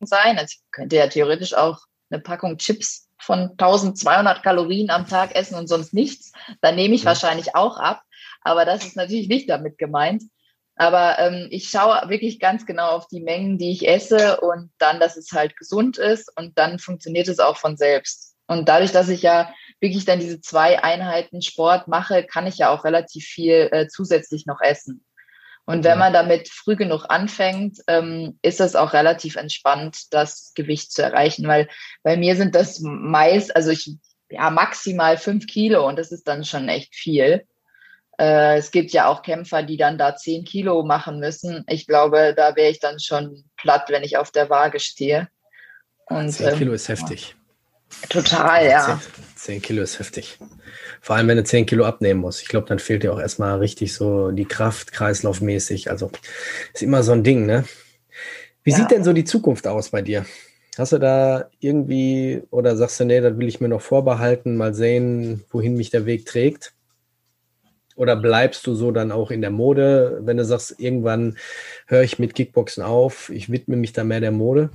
sein. Also ich könnte ja theoretisch auch eine Packung Chips von 1200 Kalorien am Tag essen und sonst nichts. Dann nehme ich mhm. wahrscheinlich auch ab. Aber das ist natürlich nicht damit gemeint. Aber ähm, ich schaue wirklich ganz genau auf die Mengen, die ich esse und dann, dass es halt gesund ist und dann funktioniert es auch von selbst. Und dadurch, dass ich ja wirklich dann diese zwei Einheiten Sport mache, kann ich ja auch relativ viel äh, zusätzlich noch essen. Und wenn man damit früh genug anfängt, ähm, ist es auch relativ entspannt, das Gewicht zu erreichen, weil bei mir sind das meist, also ich, ja, maximal fünf Kilo und das ist dann schon echt viel. Äh, es gibt ja auch Kämpfer, die dann da zehn Kilo machen müssen. Ich glaube, da wäre ich dann schon platt, wenn ich auf der Waage stehe. Und, 10 Kilo ähm, ist heftig. Total, ja. 10, 10, Kilo ist heftig. Vor allem, wenn du 10 Kilo abnehmen musst. Ich glaube, dann fehlt dir auch erstmal richtig so die Kraft, kreislaufmäßig. Also ist immer so ein Ding, ne? Wie ja. sieht denn so die Zukunft aus bei dir? Hast du da irgendwie oder sagst du, nee, das will ich mir noch vorbehalten, mal sehen, wohin mich der Weg trägt? Oder bleibst du so dann auch in der Mode, wenn du sagst, irgendwann höre ich mit Kickboxen auf, ich widme mich da mehr der Mode?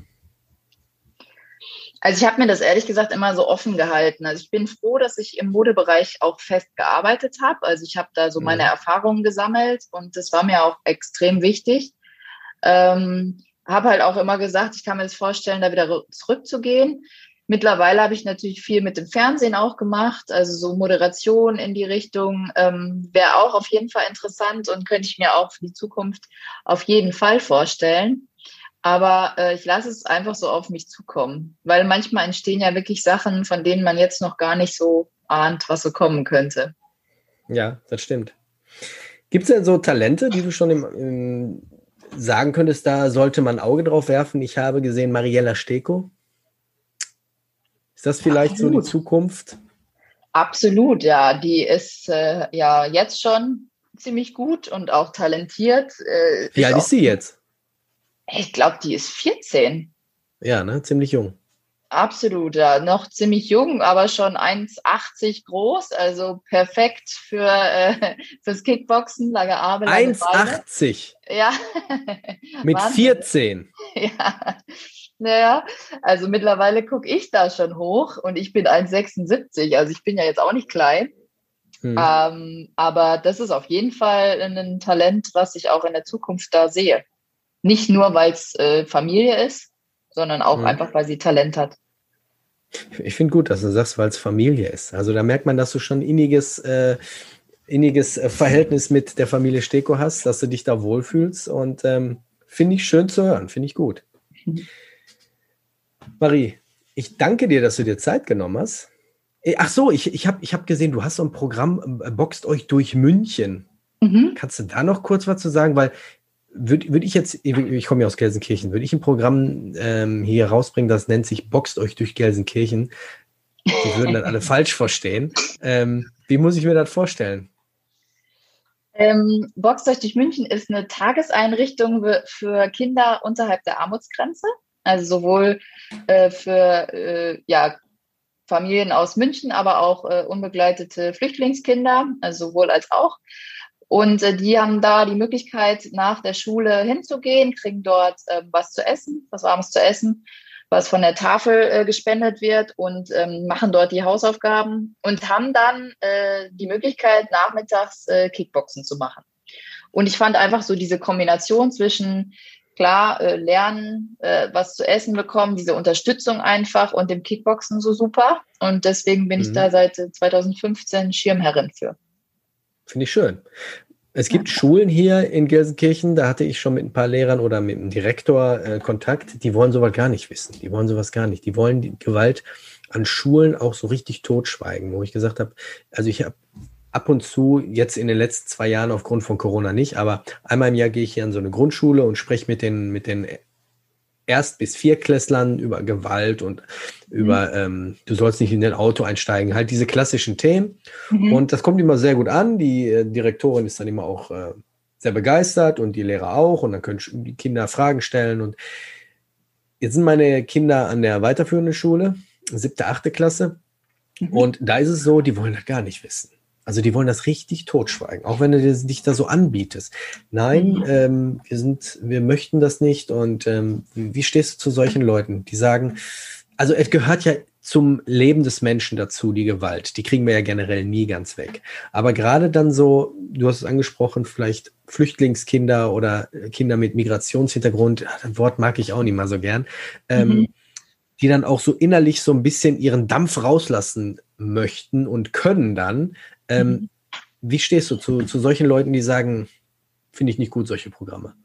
Also ich habe mir das ehrlich gesagt immer so offen gehalten. Also ich bin froh, dass ich im Modebereich auch fest gearbeitet habe. Also ich habe da so meine mhm. Erfahrungen gesammelt und das war mir auch extrem wichtig. Ähm, habe halt auch immer gesagt, ich kann mir das vorstellen, da wieder zurückzugehen. Mittlerweile habe ich natürlich viel mit dem Fernsehen auch gemacht, also so Moderation in die Richtung ähm, wäre auch auf jeden Fall interessant und könnte ich mir auch für die Zukunft auf jeden Fall vorstellen. Aber äh, ich lasse es einfach so auf mich zukommen, weil manchmal entstehen ja wirklich Sachen, von denen man jetzt noch gar nicht so ahnt, was so kommen könnte. Ja, das stimmt. Gibt es denn so Talente, die du schon im, im, sagen könntest, da sollte man Auge drauf werfen? Ich habe gesehen, Mariella Steko. Ist das vielleicht Absolut. so die Zukunft? Absolut, ja. Die ist äh, ja jetzt schon ziemlich gut und auch talentiert. Äh, Wie alt ist sie jetzt? Ich glaube, die ist 14. Ja, ne? Ziemlich jung. Absolut, ja. Noch ziemlich jung, aber schon 1,80 groß, also perfekt für äh, fürs Kickboxen, lange Arme. 1,80? Ja. Mit 14? Ja. Naja, also mittlerweile gucke ich da schon hoch und ich bin 1,76, also ich bin ja jetzt auch nicht klein. Hm. Ähm, aber das ist auf jeden Fall ein Talent, was ich auch in der Zukunft da sehe. Nicht nur, weil es äh, Familie ist, sondern auch mhm. einfach, weil sie Talent hat. Ich finde gut, dass du sagst, weil es Familie ist. Also da merkt man, dass du schon inniges, äh, inniges äh, Verhältnis mit der Familie Steko hast, dass du dich da wohlfühlst und ähm, finde ich schön zu hören, finde ich gut. Mhm. Marie, ich danke dir, dass du dir Zeit genommen hast. Äh, ach so, ich, ich habe ich hab gesehen, du hast so ein Programm, äh, boxt euch durch München. Mhm. Kannst du da noch kurz was zu sagen? Weil würde würd ich jetzt, ich komme ja aus Gelsenkirchen, würde ich ein Programm ähm, hier rausbringen, das nennt sich Boxt euch durch Gelsenkirchen. Die würden dann alle falsch verstehen. Ähm, wie muss ich mir das vorstellen? Ähm, Boxt euch durch München ist eine Tageseinrichtung für Kinder unterhalb der Armutsgrenze. Also sowohl äh, für äh, ja, Familien aus München, aber auch äh, unbegleitete Flüchtlingskinder, also sowohl als auch. Und äh, die haben da die Möglichkeit, nach der Schule hinzugehen, kriegen dort äh, was zu essen, was Warmes zu essen, was von der Tafel äh, gespendet wird und ähm, machen dort die Hausaufgaben und haben dann äh, die Möglichkeit, nachmittags Kickboxen zu machen. Und ich fand einfach so diese Kombination zwischen klar äh, lernen, äh, was zu essen bekommen, diese Unterstützung einfach und dem Kickboxen so super. Und deswegen bin mhm. ich da seit 2015 Schirmherrin für. Finde ich schön. Es gibt ja. Schulen hier in Gelsenkirchen, da hatte ich schon mit ein paar Lehrern oder mit dem Direktor äh, Kontakt, die wollen sowas gar nicht wissen. Die wollen sowas gar nicht. Die wollen die Gewalt an Schulen auch so richtig totschweigen, wo ich gesagt habe, also ich habe ab und zu, jetzt in den letzten zwei Jahren aufgrund von Corona nicht, aber einmal im Jahr gehe ich hier an so eine Grundschule und spreche mit den, mit den Erst- bis Vierklässlern über Gewalt und über, mhm. ähm, du sollst nicht in dein Auto einsteigen, halt diese klassischen Themen. Mhm. Und das kommt immer sehr gut an. Die äh, Direktorin ist dann immer auch äh, sehr begeistert und die Lehrer auch. Und dann können die Kinder Fragen stellen. Und jetzt sind meine Kinder an der weiterführenden Schule, siebte, achte Klasse. Mhm. Und da ist es so, die wollen das gar nicht wissen. Also die wollen das richtig totschweigen, auch wenn du dich da so anbietest. Nein, mhm. ähm, wir sind, wir möchten das nicht. Und ähm, wie stehst du zu solchen Leuten, die sagen, also es gehört ja zum Leben des Menschen dazu, die Gewalt. Die kriegen wir ja generell nie ganz weg. Aber gerade dann so, du hast es angesprochen, vielleicht Flüchtlingskinder oder Kinder mit Migrationshintergrund, das Wort mag ich auch nicht mal so gern, ähm, mhm. die dann auch so innerlich so ein bisschen ihren Dampf rauslassen möchten und können dann, ähm, mhm. Wie stehst du zu, zu solchen Leuten, die sagen, finde ich nicht gut, solche Programme?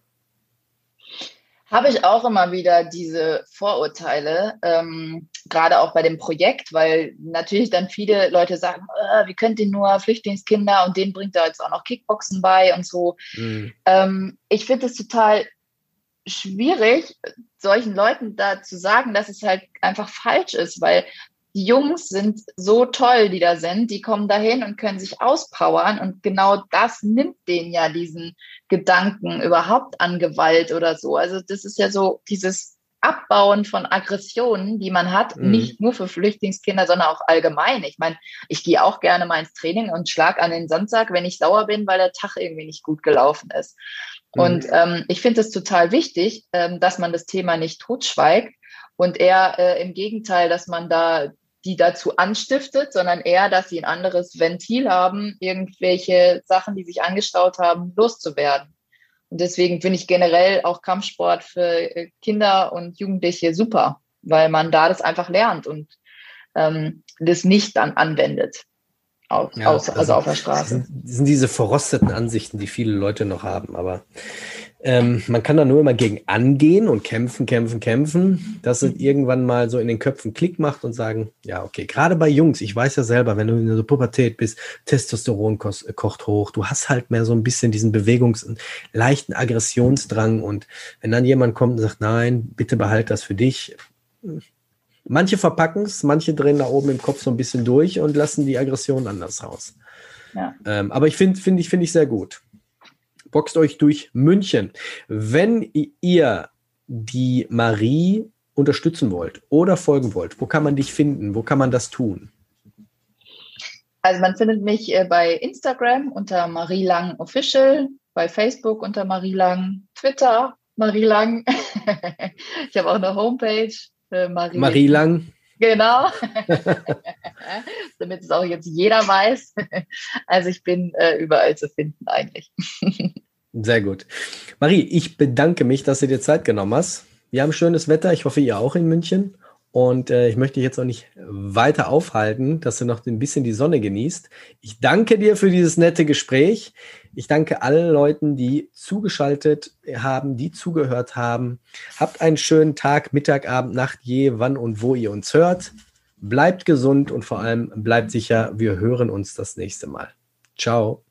Habe ich auch immer wieder diese Vorurteile, ähm, gerade auch bei dem Projekt, weil natürlich dann viele Leute sagen, äh, wie könnt ihr nur Flüchtlingskinder und denen bringt er jetzt auch noch Kickboxen bei und so. Mhm. Ähm, ich finde es total schwierig, solchen Leuten da zu sagen, dass es halt einfach falsch ist, weil die Jungs sind so toll, die da sind, die kommen dahin und können sich auspowern und genau das nimmt denen ja diesen Gedanken überhaupt an Gewalt oder so. Also das ist ja so dieses Abbauen von Aggressionen, die man hat, mhm. nicht nur für Flüchtlingskinder, sondern auch allgemein. Ich meine, ich gehe auch gerne mal ins Training und schlag an den Sandsack, wenn ich sauer bin, weil der Tag irgendwie nicht gut gelaufen ist. Mhm. Und ähm, ich finde es total wichtig, ähm, dass man das Thema nicht totschweigt und eher äh, im Gegenteil, dass man da die dazu anstiftet, sondern eher, dass sie ein anderes Ventil haben, irgendwelche Sachen, die sich angestaut haben, loszuwerden. Und deswegen finde ich generell auch Kampfsport für äh, Kinder und Jugendliche super, weil man da das einfach lernt und ähm, das nicht dann anwendet. Auf, ja, aus, also auf der Straße. Das sind diese verrosteten Ansichten, die viele Leute noch haben. Aber ähm, man kann da nur immer gegen angehen und kämpfen, kämpfen, kämpfen, dass es irgendwann mal so in den Köpfen Klick macht und sagen, ja, okay, gerade bei Jungs, ich weiß ja selber, wenn du in der Pubertät bist, Testosteron kocht, kocht hoch, du hast halt mehr so ein bisschen diesen Bewegungs-, leichten Aggressionsdrang und wenn dann jemand kommt und sagt, nein, bitte behalt das für dich. Manche verpacken es, manche drehen da oben im Kopf so ein bisschen durch und lassen die Aggression anders raus. Ja. Ähm, aber ich finde, finde ich, finde ich sehr gut boxt euch durch München. Wenn ihr die Marie unterstützen wollt oder folgen wollt, wo kann man dich finden? Wo kann man das tun? Also man findet mich äh, bei Instagram unter Marie Lang Official, bei Facebook unter Marie Lang, Twitter Marie Lang. ich habe auch eine Homepage. Äh, Marie, Marie Lang. Genau. Damit es auch jetzt jeder weiß. Also ich bin äh, überall zu finden eigentlich. Sehr gut. Marie, ich bedanke mich, dass du dir Zeit genommen hast. Wir haben schönes Wetter. Ich hoffe, ihr auch in München. Und äh, ich möchte dich jetzt auch nicht weiter aufhalten, dass du noch ein bisschen die Sonne genießt. Ich danke dir für dieses nette Gespräch. Ich danke allen Leuten, die zugeschaltet haben, die zugehört haben. Habt einen schönen Tag, Mittag, Abend, Nacht, je, wann und wo ihr uns hört. Bleibt gesund und vor allem bleibt sicher. Wir hören uns das nächste Mal. Ciao.